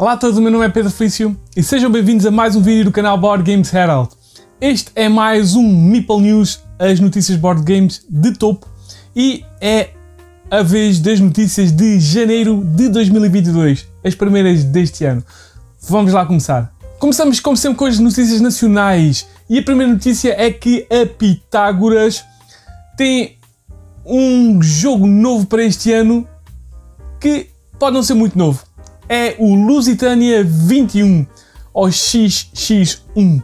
Olá a todos, o meu nome é Pedro Felício e sejam bem-vindos a mais um vídeo do canal Board Games Herald. Este é mais um Meeple News, as notícias board games de topo e é a vez das notícias de janeiro de 2022, as primeiras deste ano. Vamos lá começar. Começamos como sempre com as notícias nacionais e a primeira notícia é que a Pitágoras tem um jogo novo para este ano que pode não ser muito novo é o Lusitânia 21 ou XX1.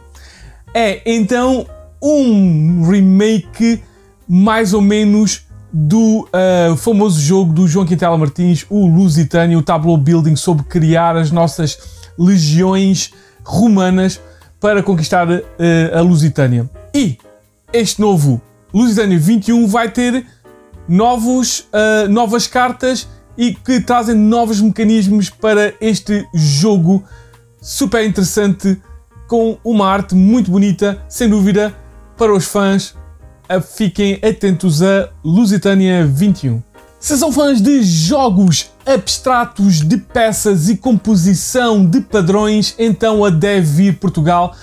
É então um remake mais ou menos do uh, famoso jogo do João Quintela Martins, o Lusitânia, o Tableau Building, sobre criar as nossas legiões romanas para conquistar uh, a Lusitânia. E este novo Lusitânia 21 vai ter novos, uh, novas cartas e que trazem novos mecanismos para este jogo super interessante com uma arte muito bonita, sem dúvida, para os fãs. Fiquem atentos a Lusitânia 21. Se são fãs de jogos abstratos de peças e composição de padrões, então a Devir Portugal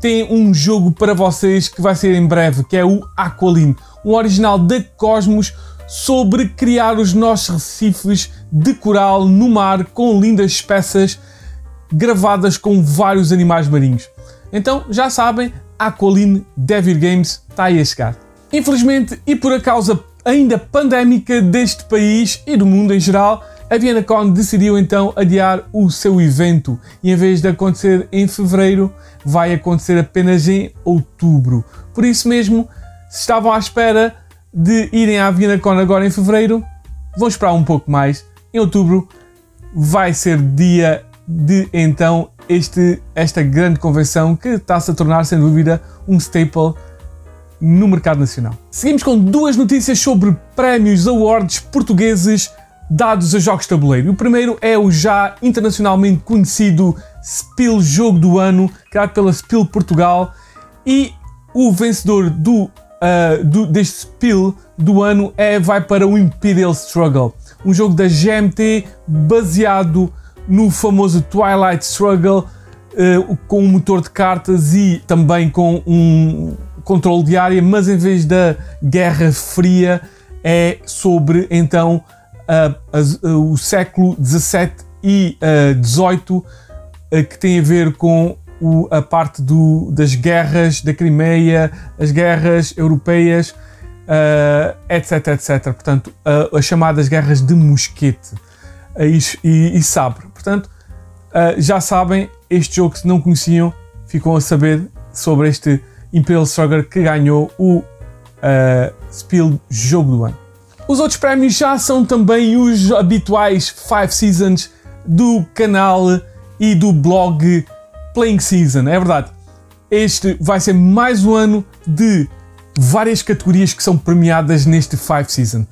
tem um jogo para vocês que vai ser em breve, que é o Aqualine, um original da Cosmos sobre criar os nossos recifes de coral no mar com lindas peças gravadas com vários animais marinhos. Então, já sabem, a Aqualine Devil Games está aí a chegar. Infelizmente, e por a causa ainda pandémica deste país e do mundo em geral, a VienaCon decidiu então adiar o seu evento e em vez de acontecer em fevereiro, vai acontecer apenas em outubro. Por isso mesmo, se estavam à espera de irem à VienaCon agora em fevereiro, vão esperar um pouco mais. Em outubro vai ser dia de então este, esta grande convenção que está-se a tornar, sem dúvida, um staple no mercado nacional. Seguimos com duas notícias sobre prémios awards portugueses dados a jogos de tabuleiro. O primeiro é o já internacionalmente conhecido Spiel Jogo do Ano, criado pela Spiel Portugal, e o vencedor do uh, do, deste spill do ano é, vai para o Imperial Struggle, um jogo da GMT baseado no famoso Twilight Struggle, uh, com um motor de cartas e também com um controle de área, mas em vez da Guerra Fria é sobre então uh, o século 17 e 18 que tem a ver com o, a parte do, das guerras da Crimeia, as guerras europeias, uh, etc, etc. Portanto, uh, as chamadas guerras de mosquete uh, e, e, sabre. Portanto, já sabem, este jogo que não conheciam, ficam a saber sobre este Imperial Struggle que ganhou o Spiel Jogo do Ano. Os outros prémios já são também os habituais 5 Seasons do canal e do blog Playing Season, é verdade. Este vai ser mais um ano de várias categorias que são premiadas neste Five Season.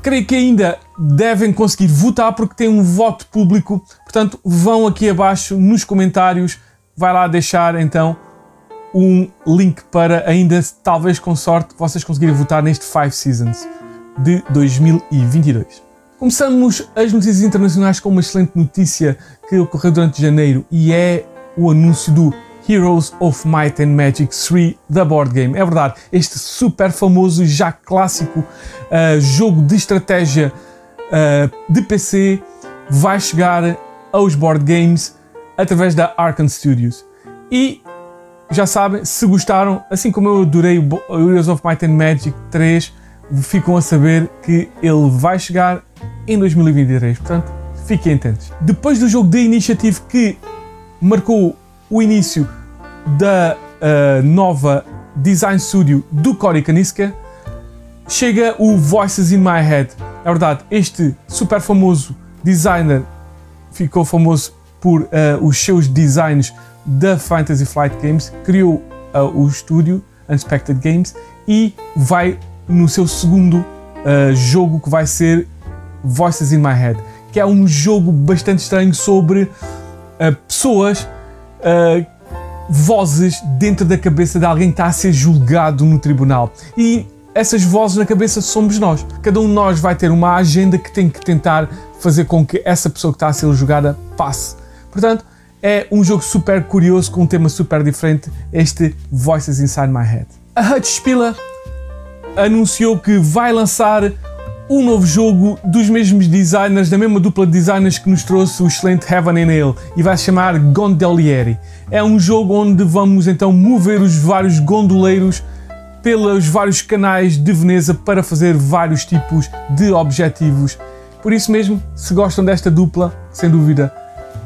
Creio que ainda devem conseguir votar porque tem um voto público, portanto vão aqui abaixo nos comentários, vai lá deixar então um link para ainda, talvez com sorte, vocês conseguirem votar neste Five Seasons de 2022. Começamos as notícias internacionais com uma excelente notícia que ocorreu durante janeiro e é o anúncio do Heroes of Might and Magic 3 da board game. É verdade, este super famoso já clássico uh, jogo de estratégia uh, de PC vai chegar aos board games através da Arkane Studios. E já sabem, se gostaram, assim como eu adorei o Heroes of Might and Magic 3, ficam a saber que ele vai chegar em 2023. Portanto, fiquem atentos. Depois do jogo de Initiative que marcou o início da uh, nova design studio do Cory Kaniska, chega o Voices in My Head. É verdade, este super famoso designer ficou famoso por uh, os seus designs da Fantasy Flight Games, criou uh, o estúdio Unexpected Games e vai no seu segundo jogo que vai ser Voices in My Head, que é um jogo bastante estranho sobre uh, pessoas, vozes dentro da cabeça de alguém que está a ser julgado no tribunal. E essas vozes na cabeça somos nós. Cada um de nós vai ter uma agenda que tem que tentar fazer com que essa pessoa que está a ser julgada passe. Portanto, é um jogo super curioso com um tema super diferente, este Voices Inside My Head. A Hutch Spiller anunciou que vai lançar um novo jogo dos mesmos designers, da mesma dupla de designers que nos trouxe o excelente Heaven and Hell e vai se chamar Gondolieri. É um jogo onde vamos então mover os vários gondoleiros pelos vários canais de Veneza para fazer vários tipos de objetivos. Por isso mesmo, se gostam desta dupla, sem dúvida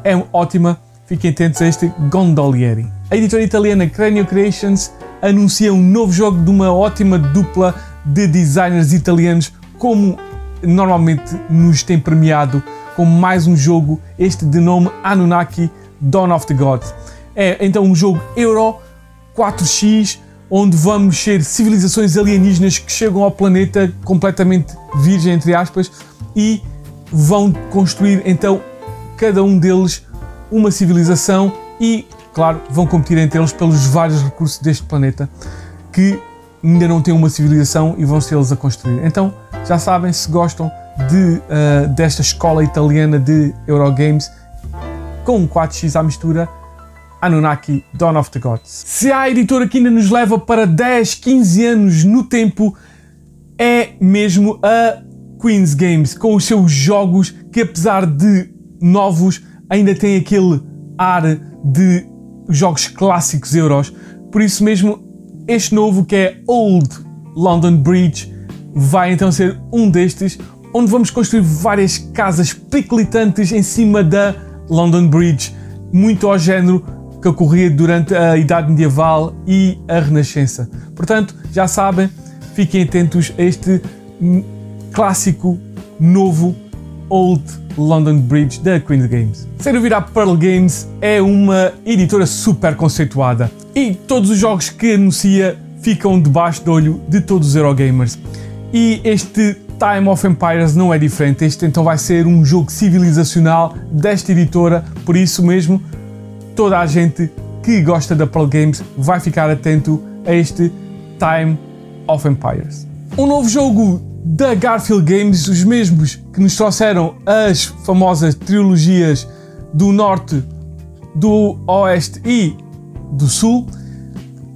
é ótima, fiquem atentos a este Gondolieri. A editora italiana Cranio Creations anuncia um novo jogo de uma ótima dupla de designers italianos, como normalmente nos tem premiado com mais um jogo, este de nome Anunnaki Dawn of the Gods. É então um jogo Euro 4X onde vamos ser civilizações alienígenas que chegam ao planeta completamente virgem, entre aspas, e vão construir então cada um deles uma civilização e, claro, vão competir entre eles pelos vários recursos deste planeta que ainda não têm uma civilização e vão ser eles a construir. Então, já sabem, se gostam de, uh, desta escola italiana de Eurogames com um 4x à mistura, Anunnaki Dawn of the Gods. Se há editora que ainda nos leva para 10, 15 anos no tempo, é mesmo a Queen's Games, com os seus jogos que, apesar de novos, ainda têm aquele ar de jogos clássicos euros. Por isso mesmo, este novo que é Old London Bridge vai então ser um destes, onde vamos construir várias casas periclitantes em cima da London Bridge, muito ao género que ocorria durante a Idade Medieval e a Renascença. Portanto, já sabem, fiquem atentos a este clássico novo Old London Bridge da Queen's Games. Sem virar Pearl Games é uma editora super conceituada e todos os jogos que anuncia ficam debaixo do olho de todos os Eurogamers. E este Time of Empires não é diferente, este então vai ser um jogo civilizacional desta editora, por isso mesmo toda a gente que gosta da Pearl Games vai ficar atento a este Time of Empires. Um novo jogo da Garfield Games, os mesmos que nos trouxeram as famosas trilogias do Norte, do Oeste e do Sul,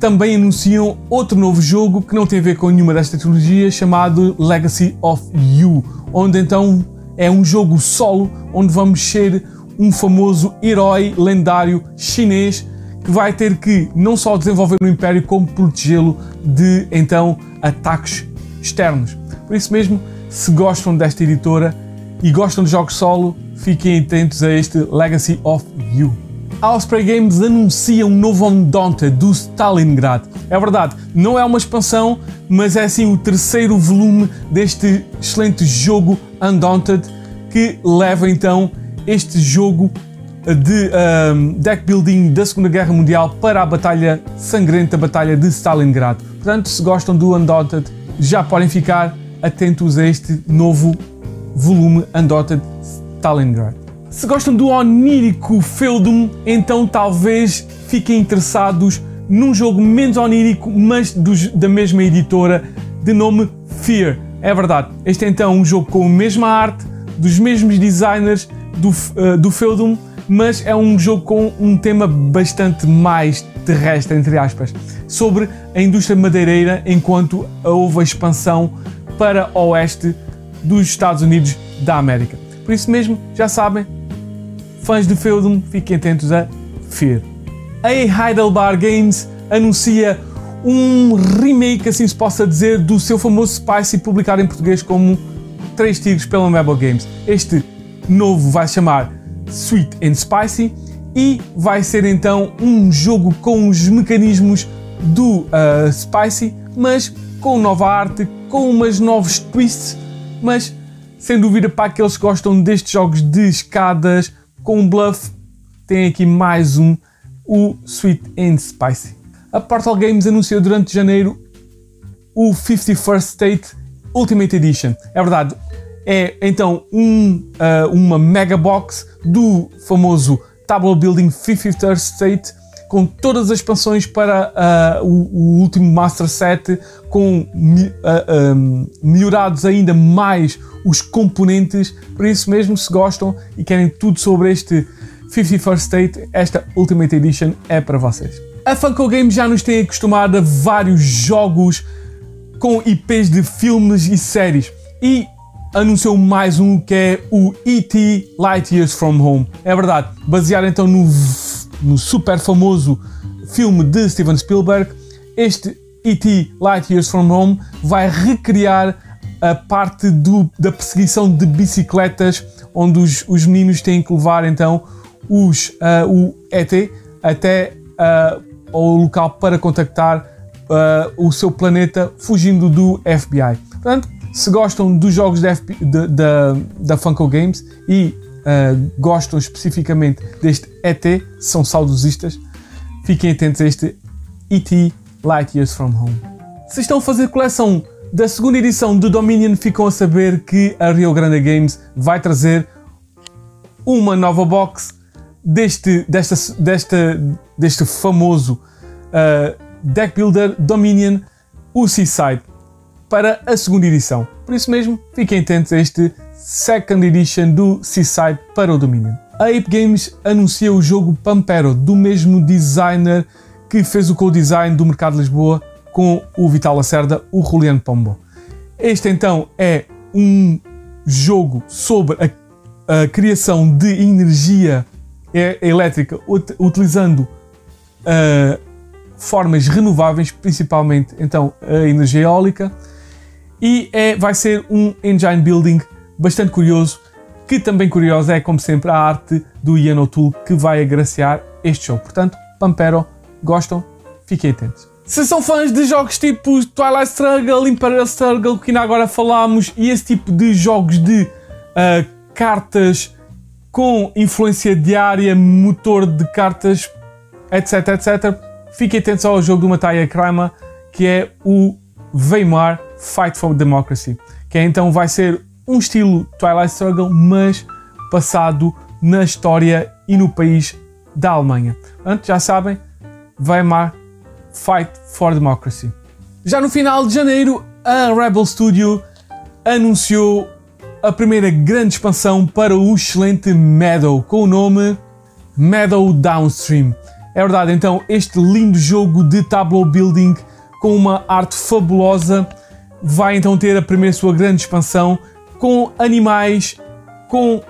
também anunciam outro novo jogo que não tem a ver com nenhuma destas trilogias, chamado Legacy of You, onde então é um jogo solo onde vamos ser um famoso herói lendário chinês que vai ter que não só desenvolver o Império, como protegê-lo de então ataques externos. Por isso mesmo, se gostam desta editora e gostam de jogos solo, fiquem atentos a este Legacy of You. A Osprey Games anuncia um novo Undaunted do Stalingrad. É verdade, não é uma expansão, mas é sim o terceiro volume deste excelente jogo Undaunted que leva então este jogo de um, deck building da Segunda Guerra Mundial para a batalha sangrenta, batalha de Stalingrad. Portanto, se gostam do Undaunted, já podem ficar atentos a este novo volume Undaunted Stalingrad. Se gostam do onírico Feudum, então talvez fiquem interessados num jogo menos onírico, mas dos, da mesma editora, de nome Fear. É verdade, este é então um jogo com a mesma arte, dos mesmos designers, do, uh, do Feudum, mas é um jogo com um tema bastante mais terrestre, entre aspas, sobre a indústria madeireira enquanto houve a expansão para o oeste dos Estados Unidos da América. Por isso mesmo, já sabem, fãs de Feudum, fiquem atentos a Fear. A Heidelberg Games anuncia um remake, assim se possa dizer, do seu famoso Spicy publicado em português como Três Tigres pela Mabel Games. Este novo vai se chamar Sweet and Spicy e vai ser então um jogo com os mecanismos do uh, Spicy, mas com nova arte, com umas novos twists, mas sem dúvida para aqueles que gostam destes jogos de escadas com bluff, tem aqui mais um, o Sweet and Spicy. A Portal Games anunciou durante janeiro o 51st State Ultimate Edition. É verdade, é então um, uh, uma mega box do famoso Table Building 53rd State com todas as expansões para uh, o, o, último Master Set, com uh, um, melhorados ainda mais os componentes. Por isso mesmo, se gostam e querem tudo sobre este 51st State, esta Ultimate Edition é para vocês. A Funko Games já nos tem acostumado a vários jogos com IPs de filmes e séries e anunciou mais um que é o E.T. Light Years From Home. É verdade, baseado então no, no super famoso filme de Steven Spielberg, este E.T. Light Years From Home vai recriar a parte do, da perseguição de bicicletas, onde os, os meninos têm que levar então os, uh, o ET até uh, ao local para contactar uh, o seu planeta fugindo do FBI. Portanto, se gostam dos jogos da, da, Funko Games e uh, gostam especificamente deste ET, são saudosistas, fiquem atentos a este ET Light Years From Home. Se estão a fazer coleção da segunda edição do Dominion, ficam a saber que a Rio Grande Games vai trazer uma nova box deste, desta, desta, deste famoso uh, deck builder Dominion, o Seaside para a segunda edição. Por isso mesmo, fiquem atentos a este Second Edition do Seaside para o Dominion. A Ape Games anuncia o jogo Pampero, do mesmo designer que fez o co-design do Mercado de Lisboa com o Vital Lacerda, o Juliano Pombo. Este então é um jogo sobre a, a criação de energia elétrica utilizando uh, formas renováveis, principalmente então a energia eólica e é, vai ser um engine building bastante curioso, que também curioso é, como sempre, a arte do Ian O'Toole que vai agraciar este jogo. Portanto, Pampero, gostam? Fiquem atentos. Se são fãs de jogos tipo Twilight Struggle, Imperial Struggle, que ainda agora falámos, e esse tipo de jogos de uh, cartas com influência diária, motor de cartas, etc, etc, fiquem atentos ao jogo do Mataya Kramer, que é o Weimar Fight for Democracy, que é, então vai ser um estilo Twilight Struggle, mas passado na história e no país da Alemanha. Portanto, já sabem, Weimar Fight for Democracy. Já no final de janeiro, a Rebel Studio anunciou a primeira grande expansão para o excelente Meadow, com o nome Meadow Downstream. É verdade, então, este lindo jogo de tableau building com uma arte fabulosa vai então ter a primeira sua grande expansão com animais, com uh,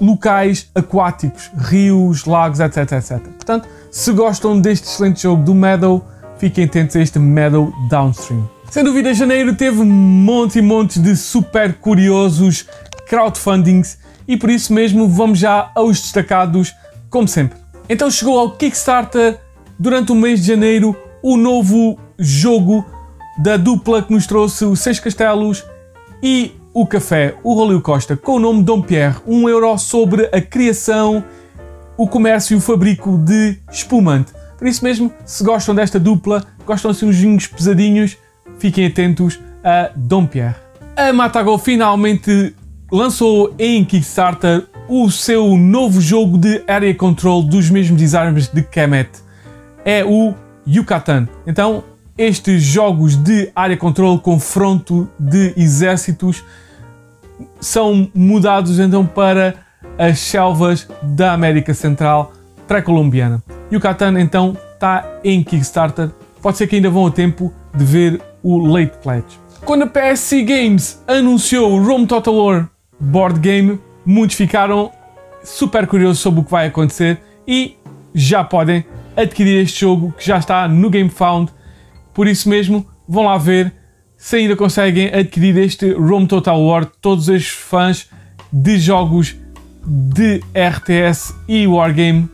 locais aquáticos, rios, lagos, etc, etc. Portanto, se gostam deste excelente jogo do Meadow, fiquem atentos a este Meadow Downstream. Sem dúvida, janeiro teve monte e monte de super curiosos crowdfundings e por isso mesmo vamos já aos destacados, como sempre. Então chegou ao Kickstarter durante o mês de janeiro o novo jogo da dupla que nos trouxe os Seis Castelos e o Café, o Rolio Costa, com o nome Dom Pierre, um euro sobre a criação, o comércio e o fabrico de espumante. Por isso mesmo, se gostam desta dupla, gostam assim uns vinhos pesadinhos, fiquem atentos a Dom Pierre. A Matago finalmente lançou em Kickstarter o seu novo jogo de Area Control dos mesmos designers de Kemet. É o Yucatan. Então, estes jogos de área controle, confronto de exércitos, são mudados então para as selvas da América Central pré-colombiana. E o Catan então está em Kickstarter. Pode ser que ainda vão a tempo de ver o Late Pledge. Quando a PSC Games anunciou o Rome Total War board game, muitos ficaram super curiosos sobre o que vai acontecer e já podem adquirir este jogo que já está no GameFound por isso mesmo, vão lá ver se ainda conseguem adquirir este Rome Total War. Todos os fãs de jogos de RTS e Wargame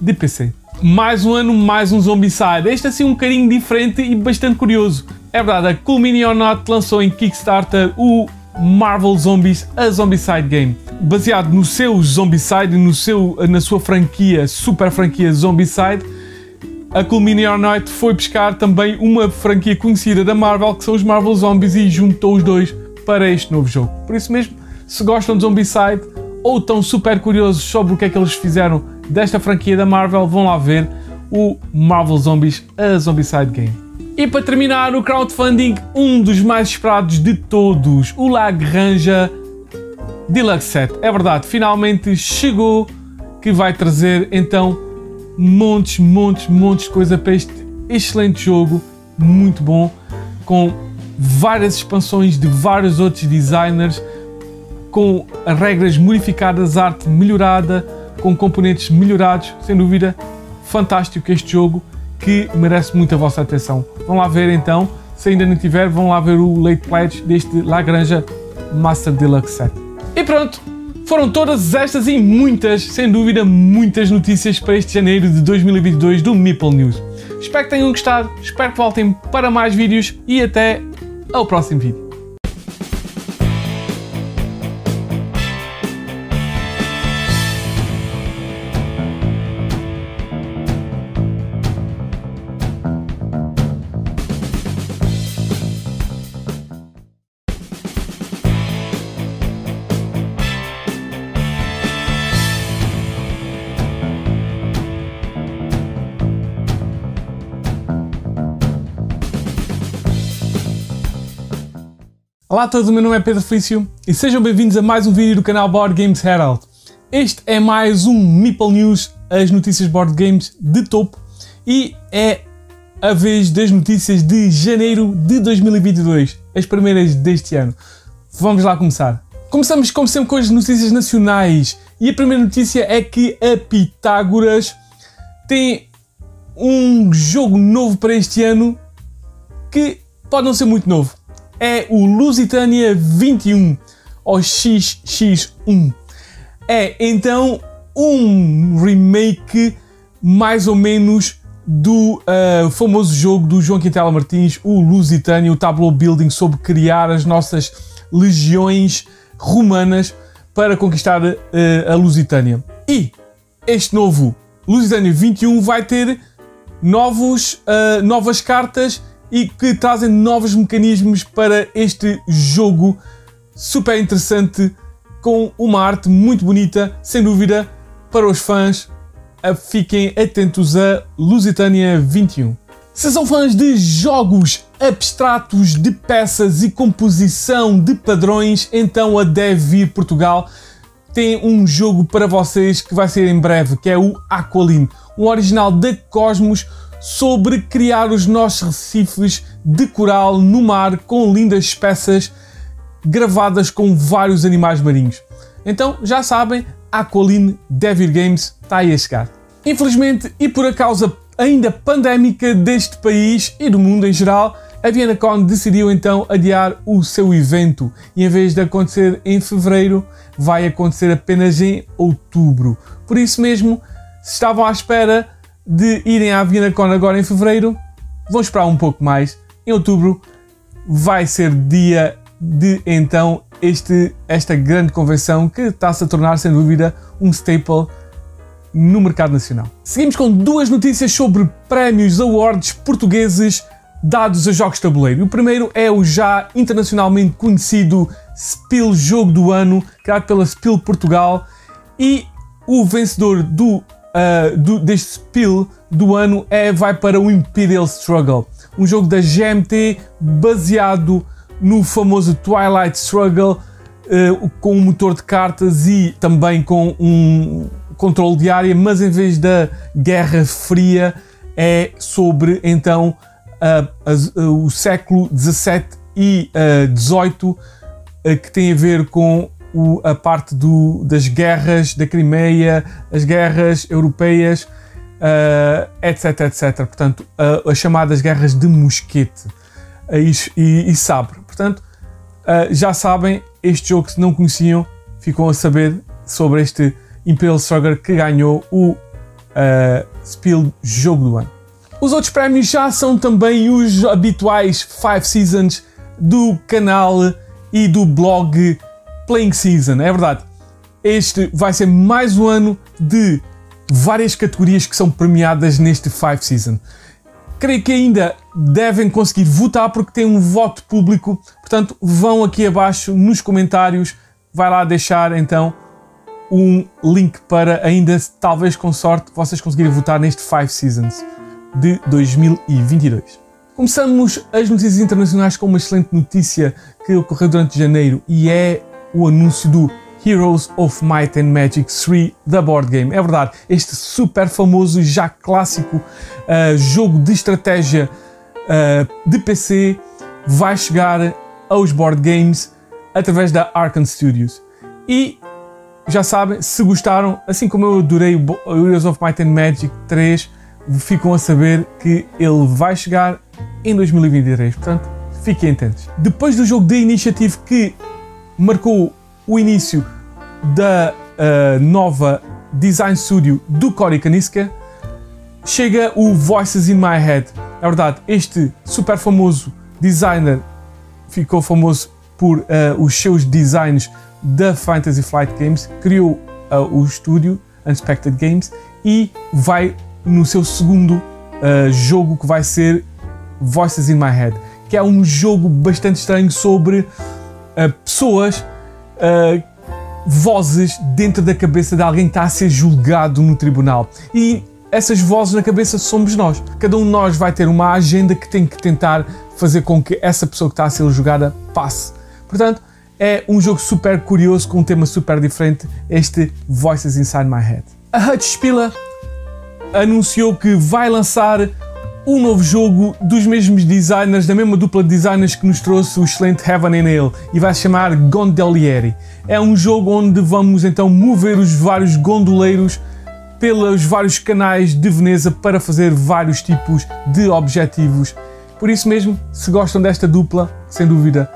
de PC. Mais um ano, mais um Zombicide. Este assim um bocadinho diferente e bastante curioso. É verdade, a Cool Mini or Not lançou em Kickstarter o Marvel Zombies, a Zombicide Game. Baseado no seu Zombicide, no seu, na sua franquia, super franquia Zombicide, a Culmini Night foi pescar também uma franquia conhecida da Marvel, que são os Marvel Zombies, e juntou os dois para este novo jogo. Por isso mesmo, se gostam de Zombicide ou estão super curiosos sobre o que é que eles fizeram desta franquia da Marvel, vão lá ver o Marvel Zombies, a Zombicide Game. E para terminar, o crowdfunding, um dos mais esperados de todos, o Lagrange Deluxe Set. É verdade, finalmente chegou que vai trazer então montes, montes, montes de coisa para este excelente jogo, muito bom, com várias expansões de vários outros designers, com regras modificadas, arte melhorada, com componentes melhorados, sem dúvida, fantástico este jogo que merece muito a vossa atenção. Vão lá ver então, se ainda não tiver, vão lá ver o Late Pledge deste Lagrange Master Deluxe Set. E pronto, foram todas estas e muitas, sem dúvida, muitas notícias para este janeiro de 2022 do Meeple News. Espero que tenham gostado, espero que voltem para mais vídeos e até ao próximo vídeo. Olá a todos, o meu nome é Pedro Felício e sejam bem-vindos a mais um vídeo do canal Board Games Herald. Este é mais um Meeple News, as notícias board games de topo e é a vez das notícias de janeiro de 2022, as primeiras deste ano. Vamos lá começar. Começamos como sempre com as notícias nacionais e a primeira notícia é que a Pitágoras tem um jogo novo para este ano que pode não ser muito novo é o Lusitânia 21 ou XX1. É então um remake mais ou menos do uh, famoso jogo do João Quintela Martins, o Lusitânia, o Tableau Building, sobre criar as nossas legiões romanas para conquistar uh, a Lusitânia. E este novo Lusitânia 21 vai ter novos, uh, novas cartas e que trazem novos mecanismos para este jogo super interessante com uma arte muito bonita, sem dúvida, para os fãs. Fiquem atentos a Lusitânia 21. Se são fãs de jogos abstratos, de peças e composição de padrões, então a Deve Vir Portugal tem um jogo para vocês que vai ser em breve, que é o Aqualine, um original da Cosmos sobre criar os nossos recifes de coral no mar com lindas peças gravadas com vários animais marinhos. Então já sabem, Aqualine Devil Games está aí a chegar. Infelizmente, e por a causa ainda pandémica deste país e do mundo em geral, a VienaCon decidiu então adiar o seu evento e em vez de acontecer em fevereiro, vai acontecer apenas em outubro. Por isso mesmo, se estavam à espera de irem à VienaCon agora em fevereiro, vão esperar um pouco mais. Em outubro vai ser dia de então este, esta grande convenção que está-se a tornar, sem dúvida, um staple no mercado nacional. Seguimos com duas notícias sobre prémios awards portugueses dados a jogos de tabuleiro. O primeiro é o já internacionalmente conhecido Spiel Jogo do Ano, criado pela Spiel Portugal, e o vencedor do uh, do, deste spill do ano é, vai para o Imperial Struggle, um jogo da GMT baseado no famoso Twilight Struggle, uh, com um motor de cartas e também com um controle de área, mas em vez da Guerra Fria é sobre então uh, o século 17 e 18 que tem a ver com o, a parte do, das guerras da Crimeia, as guerras europeias, uh, etc, etc. Portanto, uh, as chamadas guerras de mosquete uh, e, e, sabre. Portanto, já sabem, este jogo, se não conheciam, ficam a saber sobre este Imperial Struggle que ganhou o Spiel Jogo do Ano. Os outros prémios já são também os habituais 5 Seasons do canal e do blog Playing Season, é verdade. Este vai ser mais um ano de várias categorias que são premiadas neste Five Season. Creio que ainda devem conseguir votar porque tem um voto público, portanto vão aqui abaixo nos comentários, vai lá deixar então um link para ainda, talvez com sorte, vocês conseguirem votar neste Five Seasons de 2022. Começamos as notícias internacionais com uma excelente notícia que ocorreu durante janeiro e é o anúncio do Heroes of Might and Magic 3 da board game. É verdade, este super famoso, já clássico uh, jogo de estratégia uh, de PC vai chegar aos board games através da Arkane Studios. E já sabem, se gostaram, assim como eu adorei o Heroes of Might and Magic 3, ficam a saber que ele vai chegar em 2023. Portanto, fiquem atentos. Depois do jogo de Initiative que marcou o início da uh, nova Design Studio do Cory Kaniska, chega o Voices in My Head. É verdade, este super famoso designer ficou famoso por uh, os seus designs da Fantasy Flight Games, criou uh, o estúdio Unexpected Games e vai no seu segundo jogo que vai ser Voices in My Head, que é um jogo bastante estranho sobre uh, pessoas, uh, vozes dentro da cabeça de alguém que está a ser julgado no tribunal. E essas vozes na cabeça somos nós. Cada um de nós vai ter uma agenda que tem que tentar fazer com que essa pessoa que está a ser julgada passe. Portanto, é um jogo super curioso com um tema super diferente, este Voices Inside My Head. A Hutch Spiller anunciou que vai lançar um novo jogo dos mesmos designers, da mesma dupla de designers que nos trouxe o excelente Heaven and Hell e vai se chamar Gondolieri. É um jogo onde vamos então mover os vários gondoleiros pelos vários canais de Veneza para fazer vários tipos de objetivos. Por isso mesmo, se gostam desta dupla, sem dúvida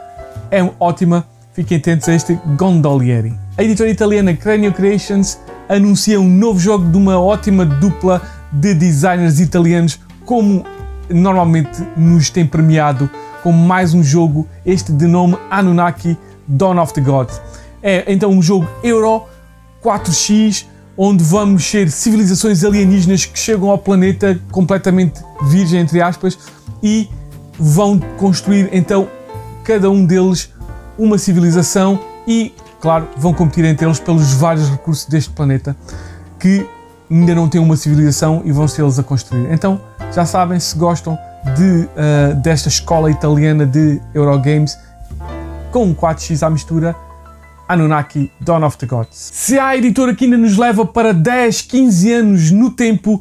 é ótima, fiquem atentos a este Gondolieri. A editora italiana Cranio Creations anuncia um novo jogo de uma ótima dupla de designers italianos, como normalmente nos tem premiado com mais um jogo, este de nome Anunnaki Dawn of the Gods. É então um jogo Euro 4X, onde vamos ser civilizações alienígenas que chegam ao planeta completamente virgem, entre aspas, e vão construir então cada um deles uma civilização e claro, vão competir entre eles pelos vários recursos deste planeta que ainda não têm uma civilização e vão ser eles a construir. Então, já sabem, se gostam de, uh, desta escola italiana de Eurogames com um 4x à mistura, Anunnaki Dawn of the Gods. Se há editora que ainda nos leva para 10, 15 anos no tempo,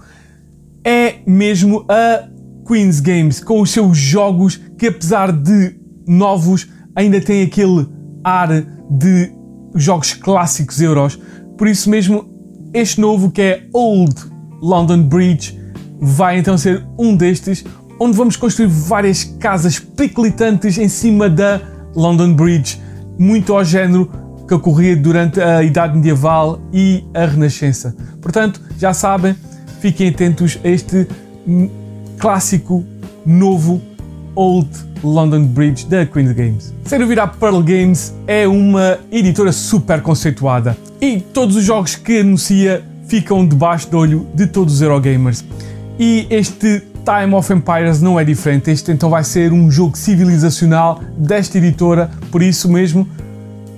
é mesmo a Queen's Games, com os seus jogos que, apesar de novos, ainda têm aquele ar de jogos clássicos euros. Por isso mesmo, este novo que é Old London Bridge vai então ser um destes, onde vamos construir várias casas periclitantes em cima da London Bridge, muito ao género que ocorria durante a Idade Medieval e a Renascença. Portanto, já sabem, fiquem atentos a este clássico novo Old London Bridge da Queen's Games. Sem virar Pearl Games é uma editora super conceituada e todos os jogos que anuncia ficam debaixo do olho de todos os Eurogamers. E este Time of Empires não é diferente, este então vai ser um jogo civilizacional desta editora, por isso mesmo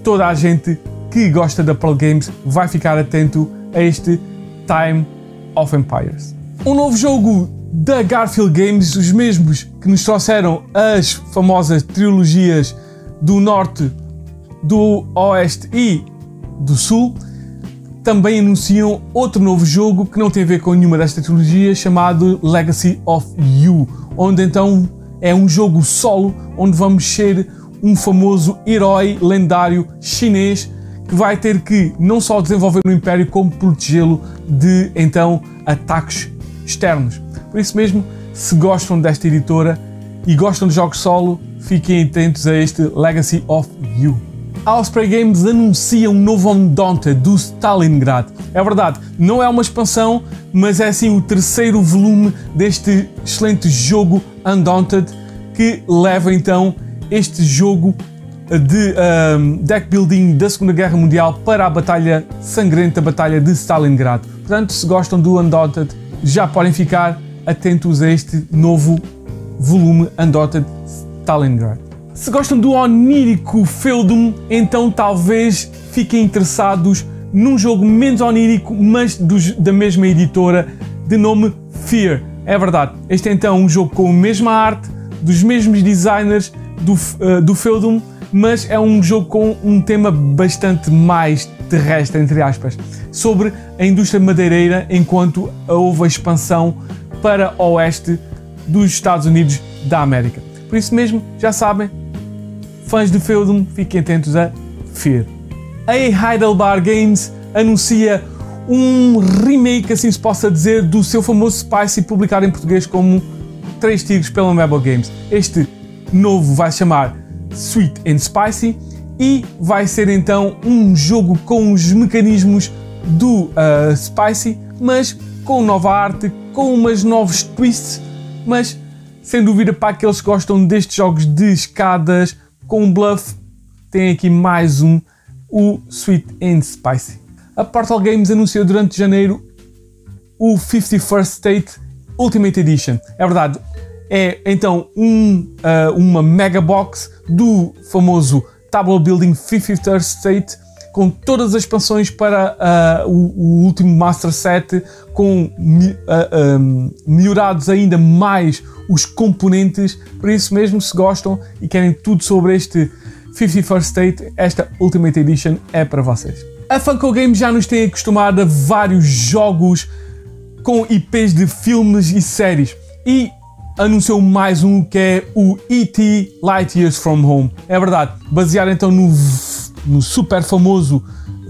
toda a gente que gosta da Pearl Games vai ficar atento a este Time of Empires. Um novo jogo da Garfield Games, os mesmos que nos trouxeram as famosas trilogias do Norte, do Oeste e do Sul, também anunciam outro novo jogo que não tem a ver com nenhuma destas trilogias, chamado Legacy of You, onde então é um jogo solo onde vamos ser um famoso herói lendário chinês que vai ter que não só desenvolver o Império, como protegê-lo de então ataques externos. Por isso mesmo, se gostam desta editora e gostam de jogos solo, fiquem atentos a este Legacy of You. A Osprey Games anuncia um novo Undaunted do Stalingrad. É verdade, não é uma expansão, mas é assim o terceiro volume deste excelente jogo Undaunted que leva então este jogo de um, deck building da Segunda Guerra Mundial para a batalha sangrenta, batalha de Stalingrad. Portanto, se gostam do Undaunted, já podem ficar atentos a este novo volume Undaunted Stalingrad. Se gostam do onírico Feudum, então talvez fiquem interessados num jogo menos onírico, mas dos, da mesma editora, de nome Fear. É verdade, este é então um jogo com a mesma arte, dos mesmos designers do, uh, do Feudum, mas é um jogo com um tema bastante mais terrestre, entre aspas, sobre a indústria madeireira enquanto houve a expansão para o oeste dos Estados Unidos da América. Por isso mesmo, já sabem, fãs de Feudum, fiquem atentos a Fear. A Heidelberg Games anuncia um remake, assim se possa dizer, do seu famoso Spicy publicado em português como Três Tigres pela Mabel Games. Este novo vai se chamar Sweet and Spicy e vai ser então um jogo com os mecanismos do uh, Spicy, mas com nova arte, com umas novos twists, mas sem dúvida para aqueles que gostam destes jogos de escadas com bluff, tem aqui mais um, o Sweet and Spicy. A Portal Games anunciou durante janeiro o 51st State Ultimate Edition. É verdade, é então um, uh, uma mega box do famoso Tableau Building 51st State com todas as expansões para uh, o, o, último Master Set, com uh, um, melhorados ainda mais os componentes. Por isso mesmo, se gostam e querem tudo sobre este 51st State, esta Ultimate Edition é para vocês. A Funko Games já nos tem acostumado a vários jogos com IPs de filmes e séries e anunciou mais um que é o E.T. Light Years From Home. É verdade, baseado então no, no super famoso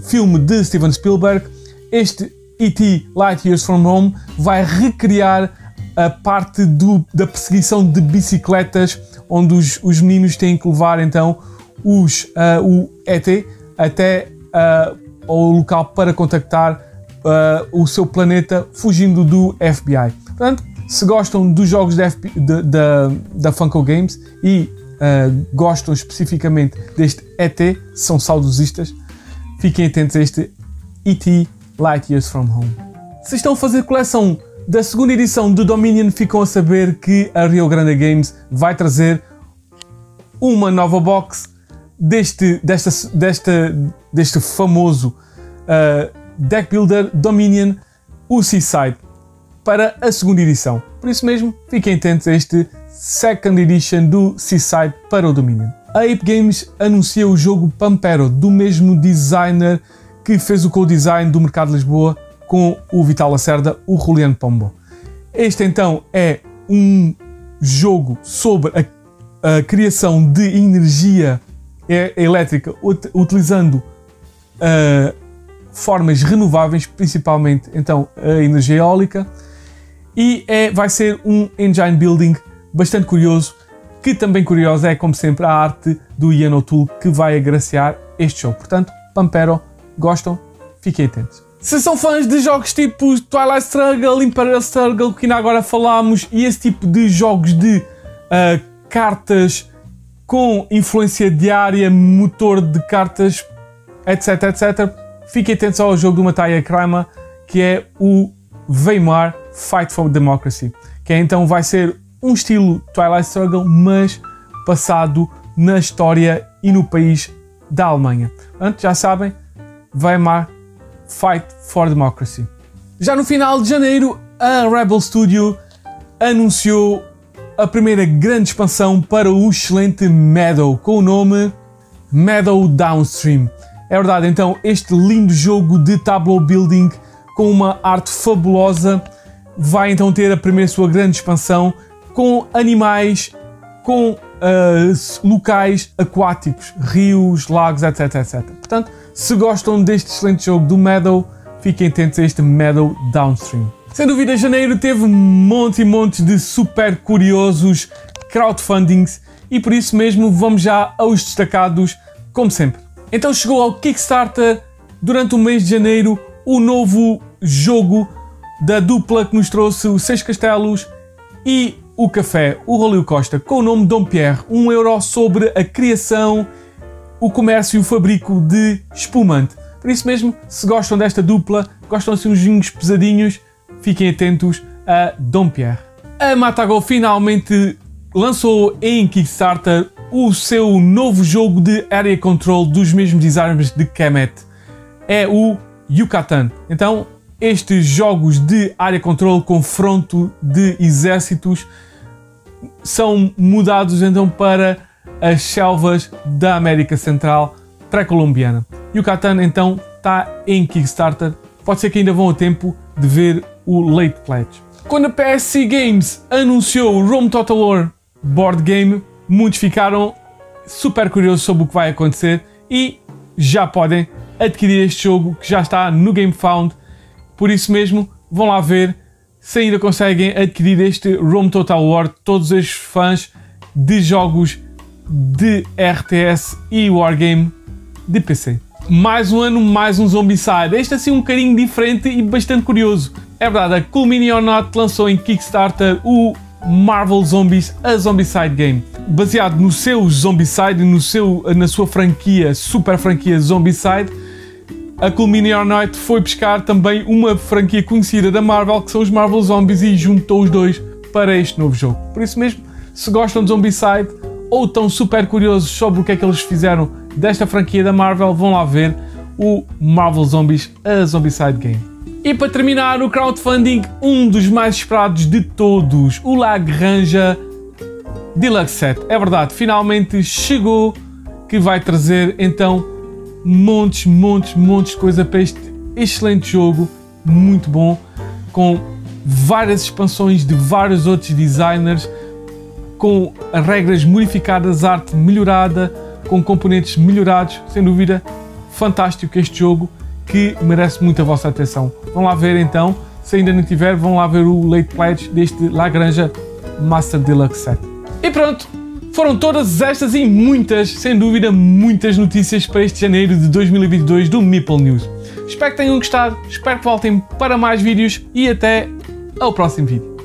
filme de Steven Spielberg, este E.T. Light Years From Home vai recriar a parte do, da perseguição de bicicletas, onde os, os meninos têm que levar então os, uh, o ET até uh, ao local para contactar uh, o seu planeta fugindo do FBI. Portanto, se gostam dos jogos da, da Funko Games e uh, gostam especificamente deste ET, são saudosistas, fiquem atentos a este ET Light Years From Home. Se estão a fazer coleção da segunda edição do Dominion, ficam a saber que a Rio Grande Games vai trazer uma nova box deste, desta, desta, deste famoso uh, deck builder Dominion, o Seaside para a segunda edição. Por isso mesmo, fiquem atentos a este Second Edition do Seaside para o Dominion. A Ape Games anuncia o jogo Pampero, do mesmo designer que fez o co-design do Mercado de Lisboa com o Vital Lacerda, o Juliano Pombo. Este então é um jogo sobre a, a criação de energia elétrica utilizando uh, formas renováveis, principalmente então a energia eólica e é, vai ser um engine building bastante curioso, que também curioso é, como sempre, a arte do Ian O'Toole que vai agraciar este jogo. Portanto, Pampero, gostam? Fiquem atentos. Se são fãs de jogos tipo Twilight Struggle, Imperial Struggle, que ainda agora falámos, e esse tipo de jogos de uh, cartas com influência diária, motor de cartas, etc, etc, fiquem atentos ao jogo do Mataya Kramer, que é o Weimar Fight for Democracy, que é, então vai ser um estilo Twilight Struggle, mas passado na história e no país da Alemanha. Portanto, já sabem, Weimar Fight for Democracy. Já no final de janeiro, a Rebel Studio anunciou a primeira grande expansão para o excelente Meadow, com o nome Meadow Downstream. É verdade, então, este lindo jogo de tableau building com uma arte fabulosa vai então ter a primeira sua grande expansão com animais, com uh, locais aquáticos, rios, lagos, etc, etc. Portanto, se gostam deste excelente jogo do Meadow, fiquem atentos a este Meadow Downstream. Sem dúvida, janeiro teve monte e monte de super curiosos crowdfundings e por isso mesmo vamos já aos destacados, como sempre. Então chegou ao Kickstarter durante o mês de janeiro o novo jogo da dupla que nos trouxe os Seis Castelos e o Café, o Rolio Costa, com o nome Dom Pierre, um euro sobre a criação, o comércio e o fabrico de espumante. Por isso mesmo, se gostam desta dupla, gostam assim uns vinhos pesadinhos, fiquem atentos a Dom Pierre. A Matago finalmente lançou em Kickstarter o seu novo jogo de Area Control dos mesmos designers de Kemet. É o Yucatan. Então, estes jogos de área controle, confronto de exércitos, são mudados então para as selvas da América Central pré-colombiana. E o Catan então está em Kickstarter. Pode ser que ainda vão a tempo de ver o Late Pledge. Quando a PSC Games anunciou o Rome Total War board game, muitos ficaram super curiosos sobre o que vai acontecer e já podem adquirir este jogo que já está no GameFound. Por isso mesmo, vão lá ver se ainda conseguem adquirir este Rome Total War. Todos os fãs de jogos de RTS e Wargame de PC. Mais um ano, mais um Zombicide. Este assim um bocadinho diferente e bastante curioso. É verdade, a Cool Mini or Not lançou em Kickstarter o Marvel Zombies, a Zombicide Game. Baseado no seu Zombicide, no seu, na sua franquia, super franquia Zombicide, a Cool Not foi pescar também uma franquia conhecida da Marvel, que são os Marvel Zombies, e juntou os dois para este novo jogo. Por isso mesmo, se gostam de Zombicide ou estão super curiosos sobre o que é que eles fizeram desta franquia da Marvel, vão lá ver o Marvel Zombies, a Zombicide Game. E para terminar, o crowdfunding, um dos mais esperados de todos, o Lagrange Deluxe Set. É verdade, finalmente chegou, que vai trazer então montes, montes, montes de coisa para este excelente jogo, muito bom, com várias expansões de vários outros designers, com regras modificadas, arte melhorada, com componentes melhorados, sem dúvida, fantástico este jogo que merece muito a vossa atenção. Vão lá ver então, se ainda não tiver, vão lá ver o Late Pledge deste Lagrange Master Deluxe Set. E pronto, foram todas estas e muitas, sem dúvida, muitas notícias para este janeiro de 2022 do Meeple News. Espero que tenham gostado, espero que voltem para mais vídeos e até ao próximo vídeo.